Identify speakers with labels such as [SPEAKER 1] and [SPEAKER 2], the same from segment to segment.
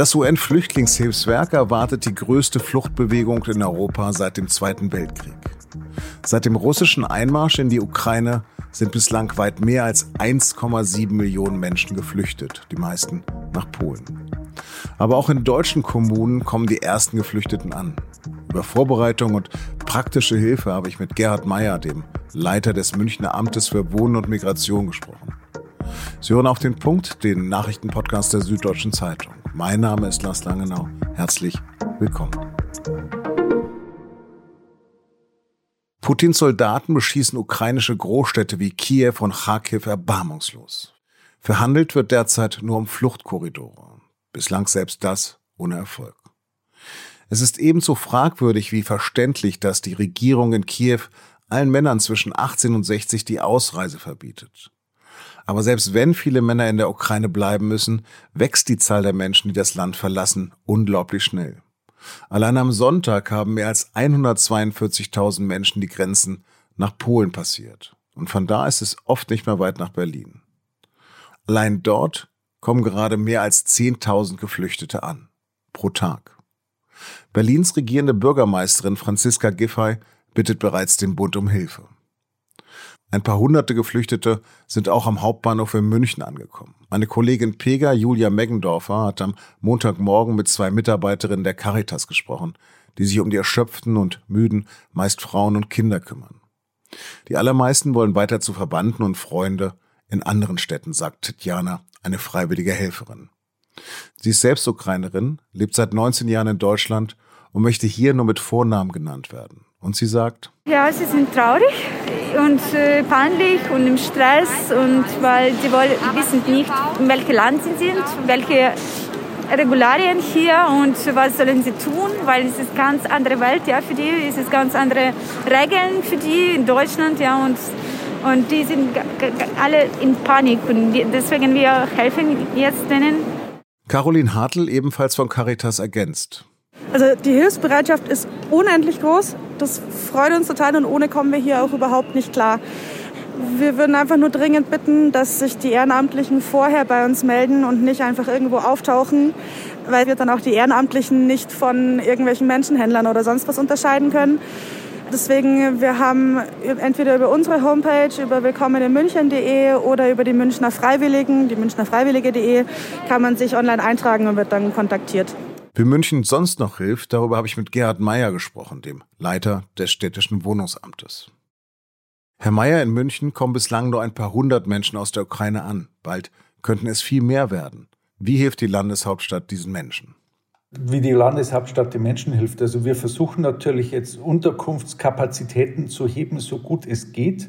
[SPEAKER 1] Das UN-Flüchtlingshilfswerk erwartet die größte Fluchtbewegung in Europa seit dem Zweiten Weltkrieg. Seit dem russischen Einmarsch in die Ukraine sind bislang weit mehr als 1,7 Millionen Menschen geflüchtet, die meisten nach Polen. Aber auch in deutschen Kommunen kommen die ersten Geflüchteten an. Über Vorbereitung und praktische Hilfe habe ich mit Gerhard Meyer, dem Leiter des Münchner Amtes für Wohnen und Migration, gesprochen. Sie hören auf den Punkt, den Nachrichtenpodcast der Süddeutschen Zeitung. Mein Name ist Lars Langenau. Herzlich willkommen. Putins Soldaten beschießen ukrainische Großstädte wie Kiew und Kharkiv erbarmungslos. Verhandelt wird derzeit nur um Fluchtkorridore. Bislang selbst das ohne Erfolg. Es ist ebenso fragwürdig wie verständlich, dass die Regierung in Kiew allen Männern zwischen 18 und 60 die Ausreise verbietet. Aber selbst wenn viele Männer in der Ukraine bleiben müssen, wächst die Zahl der Menschen, die das Land verlassen, unglaublich schnell. Allein am Sonntag haben mehr als 142.000 Menschen die Grenzen nach Polen passiert. Und von da ist es oft nicht mehr weit nach Berlin. Allein dort kommen gerade mehr als 10.000 Geflüchtete an. Pro Tag. Berlins regierende Bürgermeisterin Franziska Giffey bittet bereits den Bund um Hilfe. Ein paar hunderte Geflüchtete sind auch am Hauptbahnhof in München angekommen. Meine Kollegin Pega Julia Meggendorfer hat am Montagmorgen mit zwei Mitarbeiterinnen der Caritas gesprochen, die sich um die erschöpften und müden, meist Frauen und Kinder kümmern. Die allermeisten wollen weiter zu Verbanden und Freunde in anderen Städten, sagt Tatjana, eine freiwillige Helferin. Sie ist selbst Ukrainerin, lebt seit 19 Jahren in Deutschland und möchte hier nur mit Vornamen genannt werden. Und sie sagt,
[SPEAKER 2] ja, sie sind traurig und äh, peinlich und im Stress und weil sie wollen, wissen nicht, in welchem Land sie sind, welche Regularien hier und was sollen sie tun, weil es ist ganz andere Welt, ja, für die es ist ganz andere Regeln für die in Deutschland, ja, und und die sind alle in Panik und deswegen wir helfen jetzt denen.
[SPEAKER 1] Caroline Hartl ebenfalls von Caritas ergänzt.
[SPEAKER 3] Also die Hilfsbereitschaft ist unendlich groß. Das freut uns total und ohne kommen wir hier auch überhaupt nicht klar. Wir würden einfach nur dringend bitten, dass sich die Ehrenamtlichen vorher bei uns melden und nicht einfach irgendwo auftauchen, weil wir dann auch die Ehrenamtlichen nicht von irgendwelchen Menschenhändlern oder sonst was unterscheiden können. Deswegen, wir haben entweder über unsere Homepage, über willkommeninmünchen.de oder über die Münchner Freiwilligen, die münchnerfreiwillige.de, kann man sich online eintragen und wird dann kontaktiert.
[SPEAKER 1] Wie München sonst noch hilft, darüber habe ich mit Gerhard Meyer gesprochen, dem Leiter des städtischen Wohnungsamtes. Herr Meyer, in München kommen bislang nur ein paar hundert Menschen aus der Ukraine an. Bald könnten es viel mehr werden. Wie hilft die Landeshauptstadt diesen Menschen?
[SPEAKER 4] wie die Landeshauptstadt den Menschen hilft. Also wir versuchen natürlich jetzt Unterkunftskapazitäten zu heben, so gut es geht,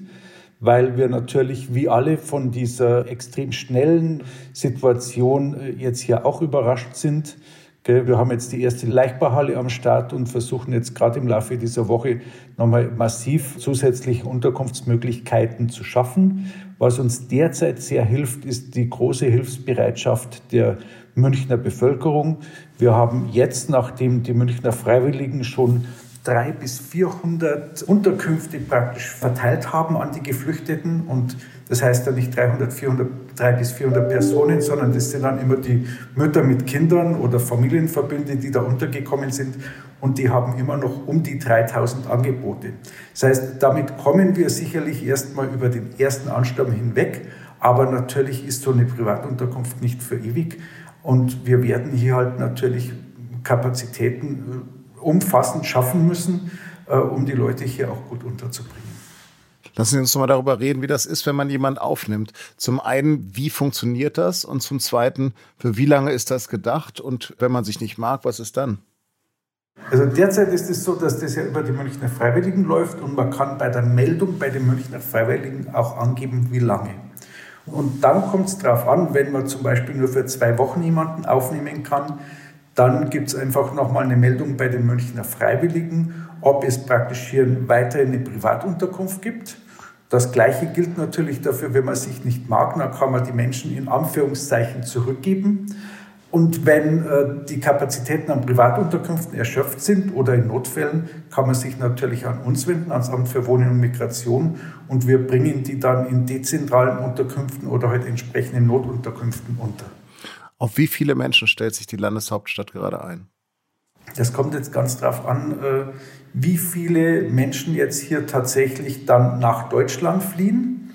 [SPEAKER 4] weil wir natürlich wie alle von dieser extrem schnellen Situation äh, jetzt hier auch überrascht sind. Wir haben jetzt die erste Leichtbauhalle am Start und versuchen jetzt gerade im Laufe dieser Woche nochmal massiv zusätzliche Unterkunftsmöglichkeiten zu schaffen. Was uns derzeit sehr hilft, ist die große Hilfsbereitschaft der Münchner Bevölkerung. Wir haben jetzt, nachdem die Münchner Freiwilligen schon drei bis 400 Unterkünfte praktisch verteilt haben an die Geflüchteten. Und das heißt ja nicht 300, 400, 300 bis 400 Personen, sondern das sind dann immer die Mütter mit Kindern oder Familienverbünde, die da untergekommen sind. Und die haben immer noch um die 3000 Angebote. Das heißt, damit kommen wir sicherlich erstmal über den ersten Ansturm hinweg. Aber natürlich ist so eine Privatunterkunft nicht für ewig. Und wir werden hier halt natürlich Kapazitäten äh, umfassend schaffen müssen, äh, um die Leute hier auch gut unterzubringen.
[SPEAKER 1] Lassen Sie uns noch mal darüber reden, wie das ist, wenn man jemanden aufnimmt. Zum einen, wie funktioniert das? Und zum zweiten, für wie lange ist das gedacht? Und wenn man sich nicht mag, was ist dann?
[SPEAKER 4] Also derzeit ist es so, dass das ja über die Münchner Freiwilligen läuft und man kann bei der Meldung bei den Münchner Freiwilligen auch angeben, wie lange. Und dann kommt es darauf an, wenn man zum Beispiel nur für zwei Wochen jemanden aufnehmen kann, dann gibt es einfach nochmal eine Meldung bei den Münchner Freiwilligen, ob es praktisch hier weiterhin eine Privatunterkunft gibt. Das Gleiche gilt natürlich dafür, wenn man sich nicht mag, dann kann man die Menschen in Anführungszeichen zurückgeben. Und wenn äh, die Kapazitäten an Privatunterkünften erschöpft sind oder in Notfällen, kann man sich natürlich an uns wenden, ans Amt für Wohnen und Migration. Und wir bringen die dann in dezentralen Unterkünften oder halt entsprechenden Notunterkünften unter.
[SPEAKER 1] Auf wie viele Menschen stellt sich die Landeshauptstadt gerade ein?
[SPEAKER 4] Das kommt jetzt ganz darauf an, äh, wie viele Menschen jetzt hier tatsächlich dann nach Deutschland fliehen.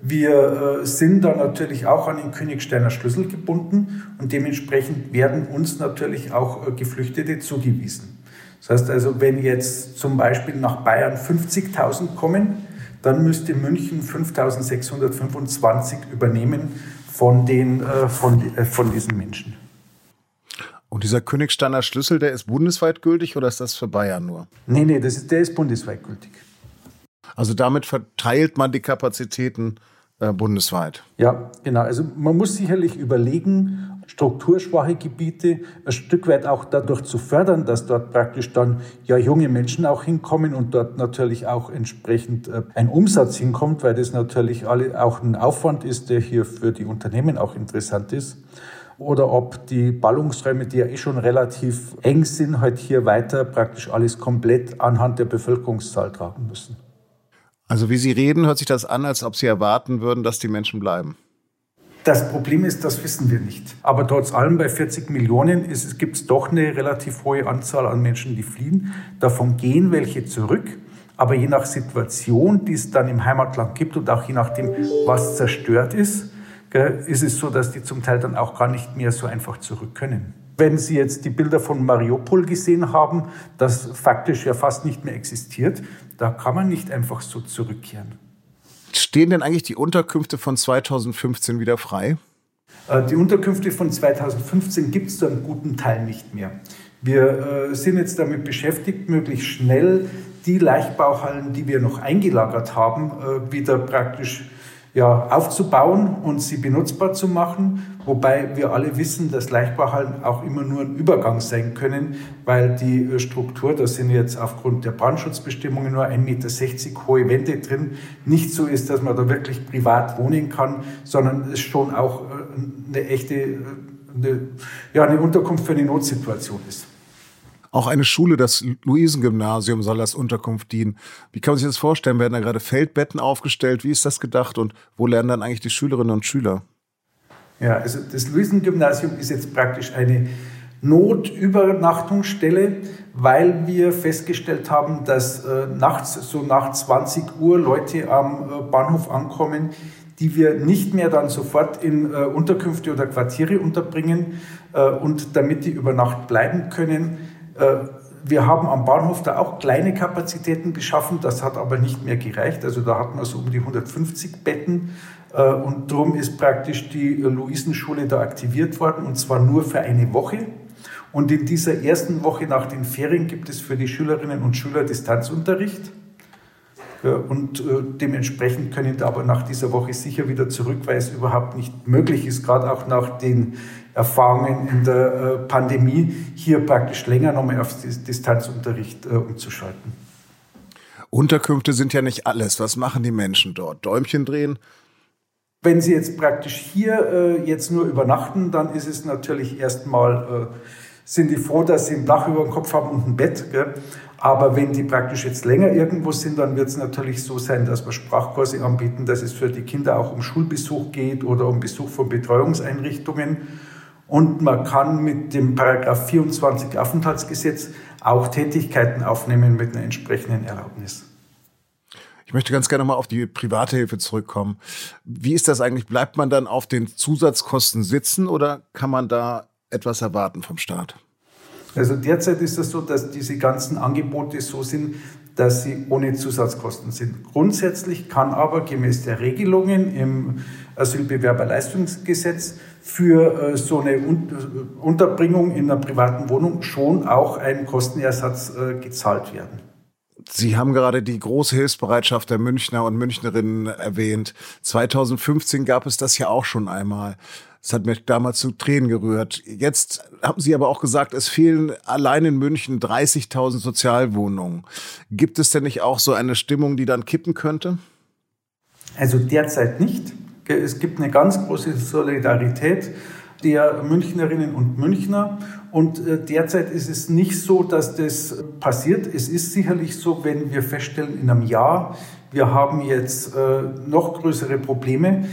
[SPEAKER 4] Wir äh, sind da natürlich auch an den Königsteiner Schlüssel gebunden und dementsprechend werden uns natürlich auch äh, Geflüchtete zugewiesen. Das heißt also, wenn jetzt zum Beispiel nach Bayern 50.000 kommen, dann müsste München 5.625 übernehmen von, den, von, von diesen Menschen.
[SPEAKER 1] Und dieser Königsteiner Schlüssel, der ist bundesweit gültig oder ist das für Bayern nur?
[SPEAKER 4] Nee, nee, das ist, der ist bundesweit gültig.
[SPEAKER 1] Also damit verteilt man die Kapazitäten äh, bundesweit.
[SPEAKER 4] Ja, genau. Also man muss sicherlich überlegen, strukturschwache Gebiete ein Stück weit auch dadurch zu fördern, dass dort praktisch dann ja junge Menschen auch hinkommen und dort natürlich auch entsprechend äh, ein Umsatz hinkommt, weil das natürlich alle auch ein Aufwand ist, der hier für die Unternehmen auch interessant ist oder ob die Ballungsräume, die ja eh schon relativ eng sind, halt hier weiter praktisch alles komplett anhand der Bevölkerungszahl tragen müssen.
[SPEAKER 1] Also wie Sie reden, hört sich das an, als ob Sie erwarten würden, dass die Menschen bleiben.
[SPEAKER 4] Das Problem ist, das wissen wir nicht. Aber trotz allem bei 40 Millionen gibt es doch eine relativ hohe Anzahl an Menschen, die fliehen. Davon gehen welche zurück. Aber je nach Situation, die es dann im Heimatland gibt und auch je nachdem, was zerstört ist, ist es so, dass die zum Teil dann auch gar nicht mehr so einfach zurück können. Wenn Sie jetzt die Bilder von Mariupol gesehen haben, das faktisch ja fast nicht mehr existiert, da kann man nicht einfach so zurückkehren.
[SPEAKER 1] Stehen denn eigentlich die Unterkünfte von 2015 wieder frei?
[SPEAKER 4] Äh, die Unterkünfte von 2015 gibt es zu einem guten Teil nicht mehr. Wir äh, sind jetzt damit beschäftigt, möglichst schnell die Leichtbauhallen, die wir noch eingelagert haben, äh, wieder praktisch ja, aufzubauen und sie benutzbar zu machen, wobei wir alle wissen, dass Leichtbauhallen auch immer nur ein Übergang sein können, weil die äh, Struktur, da sind jetzt aufgrund der Brandschutzbestimmungen nur 1,60 Meter hohe Wände drin, nicht so ist, dass man da wirklich privat wohnen kann, sondern es schon auch äh, eine echte äh, eine, ja, eine Unterkunft für eine Notsituation ist.
[SPEAKER 1] Auch eine Schule, das Luisengymnasium soll als Unterkunft dienen. Wie kann man sich das vorstellen? Werden da gerade Feldbetten aufgestellt? Wie ist das gedacht? Und wo lernen dann eigentlich die Schülerinnen und Schüler?
[SPEAKER 4] Ja, also das Luisengymnasium ist jetzt praktisch eine Notübernachtungsstelle, weil wir festgestellt haben, dass äh, nachts so nach 20 Uhr Leute am äh, Bahnhof ankommen, die wir nicht mehr dann sofort in äh, Unterkünfte oder Quartiere unterbringen. Äh, und damit die über Nacht bleiben können, wir haben am Bahnhof da auch kleine Kapazitäten geschaffen, das hat aber nicht mehr gereicht. Also da hatten wir so um die 150 Betten äh, und darum ist praktisch die Luisenschule da aktiviert worden und zwar nur für eine Woche. Und in dieser ersten Woche nach den Ferien gibt es für die Schülerinnen und Schüler Distanzunterricht. Und äh, dementsprechend können da aber nach dieser Woche sicher wieder zurück, weil es überhaupt nicht möglich ist, gerade auch nach den Erfahrungen in der äh, Pandemie, hier praktisch länger nochmal auf Distanzunterricht äh, umzuschalten.
[SPEAKER 1] Unterkünfte sind ja nicht alles. Was machen die Menschen dort? Däumchen drehen?
[SPEAKER 4] Wenn Sie jetzt praktisch hier äh, jetzt nur übernachten, dann ist es natürlich erstmal, äh, sind die froh, dass sie ein Dach über dem Kopf haben und ein Bett. Gell? Aber wenn die praktisch jetzt länger irgendwo sind, dann wird es natürlich so sein, dass wir Sprachkurse anbieten, dass es für die Kinder auch um Schulbesuch geht oder um Besuch von Betreuungseinrichtungen. Und man kann mit dem Paragraph 24 Aufenthaltsgesetz auch Tätigkeiten aufnehmen mit einer entsprechenden Erlaubnis.
[SPEAKER 1] Ich möchte ganz gerne mal auf die private Hilfe zurückkommen. Wie ist das eigentlich? Bleibt man dann auf den Zusatzkosten sitzen oder kann man da etwas erwarten vom Staat?
[SPEAKER 4] Also derzeit ist es so, dass diese ganzen Angebote so sind, dass sie ohne Zusatzkosten sind. Grundsätzlich kann aber gemäß der Regelungen im Asylbewerberleistungsgesetz für äh, so eine Unterbringung in einer privaten Wohnung schon auch ein Kostenersatz äh, gezahlt werden.
[SPEAKER 1] Sie haben gerade die große Hilfsbereitschaft der Münchner und Münchnerinnen erwähnt. 2015 gab es das ja auch schon einmal. Das hat mich damals zu Tränen gerührt. Jetzt haben Sie aber auch gesagt, es fehlen allein in München 30.000 Sozialwohnungen. Gibt es denn nicht auch so eine Stimmung, die dann kippen könnte?
[SPEAKER 4] Also derzeit nicht. Es gibt eine ganz große Solidarität der Münchnerinnen und Münchner. Und äh, derzeit ist es nicht so, dass das passiert. Es ist sicherlich so, wenn wir feststellen, in einem Jahr, wir haben jetzt äh, noch größere Probleme,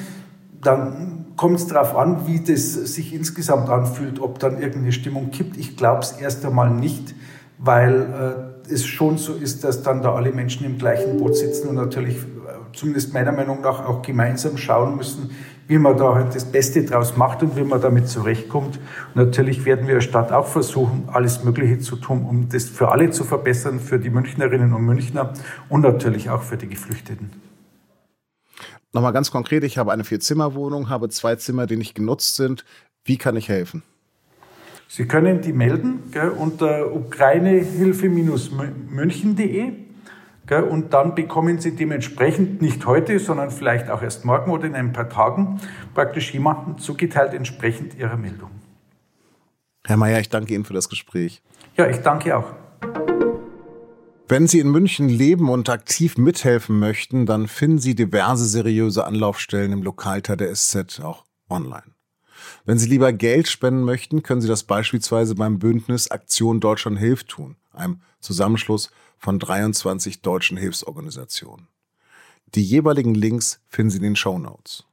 [SPEAKER 4] dann kommt es darauf an, wie das sich insgesamt anfühlt, ob dann irgendeine Stimmung kippt. Ich glaube es erst einmal nicht, weil äh, es schon so ist, dass dann da alle Menschen im gleichen Boot sitzen und natürlich, äh, zumindest meiner Meinung nach, auch gemeinsam schauen müssen, wie man da halt das Beste draus macht und wie man damit zurechtkommt. Und natürlich werden wir als Stadt auch versuchen, alles Mögliche zu tun, um das für alle zu verbessern, für die Münchnerinnen und Münchner und natürlich auch für die Geflüchteten.
[SPEAKER 1] Nochmal ganz konkret, ich habe eine Vier-Zimmer-Wohnung, habe zwei Zimmer, die nicht genutzt sind. Wie kann ich helfen?
[SPEAKER 4] Sie können die melden gell, unter ukrainehilfe-münchen.de und dann bekommen Sie dementsprechend nicht heute, sondern vielleicht auch erst morgen oder in ein paar Tagen praktisch jemanden zugeteilt entsprechend Ihrer Meldung.
[SPEAKER 1] Herr Mayer, ich danke Ihnen für das Gespräch.
[SPEAKER 4] Ja, ich danke auch.
[SPEAKER 1] Wenn Sie in München leben und aktiv mithelfen möchten, dann finden Sie diverse seriöse Anlaufstellen im Lokalteil der SZ auch online. Wenn Sie lieber Geld spenden möchten, können Sie das beispielsweise beim Bündnis Aktion Deutschland hilft tun, einem Zusammenschluss von 23 deutschen Hilfsorganisationen. Die jeweiligen Links finden Sie in den Show Notes.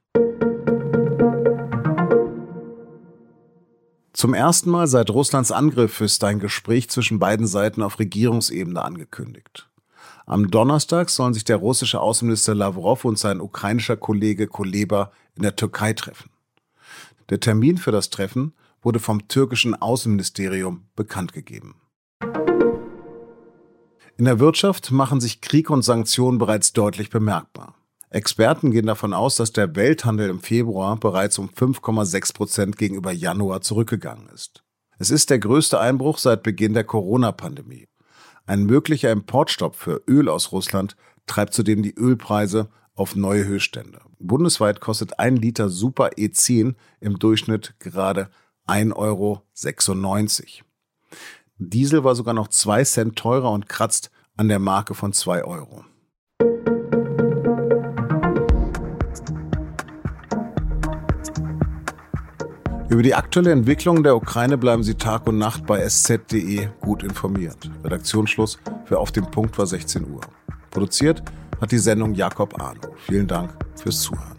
[SPEAKER 1] Zum ersten Mal seit Russlands Angriff ist ein Gespräch zwischen beiden Seiten auf Regierungsebene angekündigt. Am Donnerstag sollen sich der russische Außenminister Lavrov und sein ukrainischer Kollege Kuleba in der Türkei treffen. Der Termin für das Treffen wurde vom türkischen Außenministerium bekannt gegeben. In der Wirtschaft machen sich Krieg und Sanktionen bereits deutlich bemerkbar. Experten gehen davon aus, dass der Welthandel im Februar bereits um 5,6 Prozent gegenüber Januar zurückgegangen ist. Es ist der größte Einbruch seit Beginn der Corona-Pandemie. Ein möglicher Importstopp für Öl aus Russland treibt zudem die Ölpreise auf neue Höchststände. Bundesweit kostet ein Liter Super E10 im Durchschnitt gerade 1,96 Euro. Diesel war sogar noch zwei Cent teurer und kratzt an der Marke von zwei Euro. Über die aktuelle Entwicklung der Ukraine bleiben Sie Tag und Nacht bei sz.de gut informiert. Redaktionsschluss für Auf dem Punkt war 16 Uhr. Produziert hat die Sendung Jakob Arno. Vielen Dank fürs Zuhören.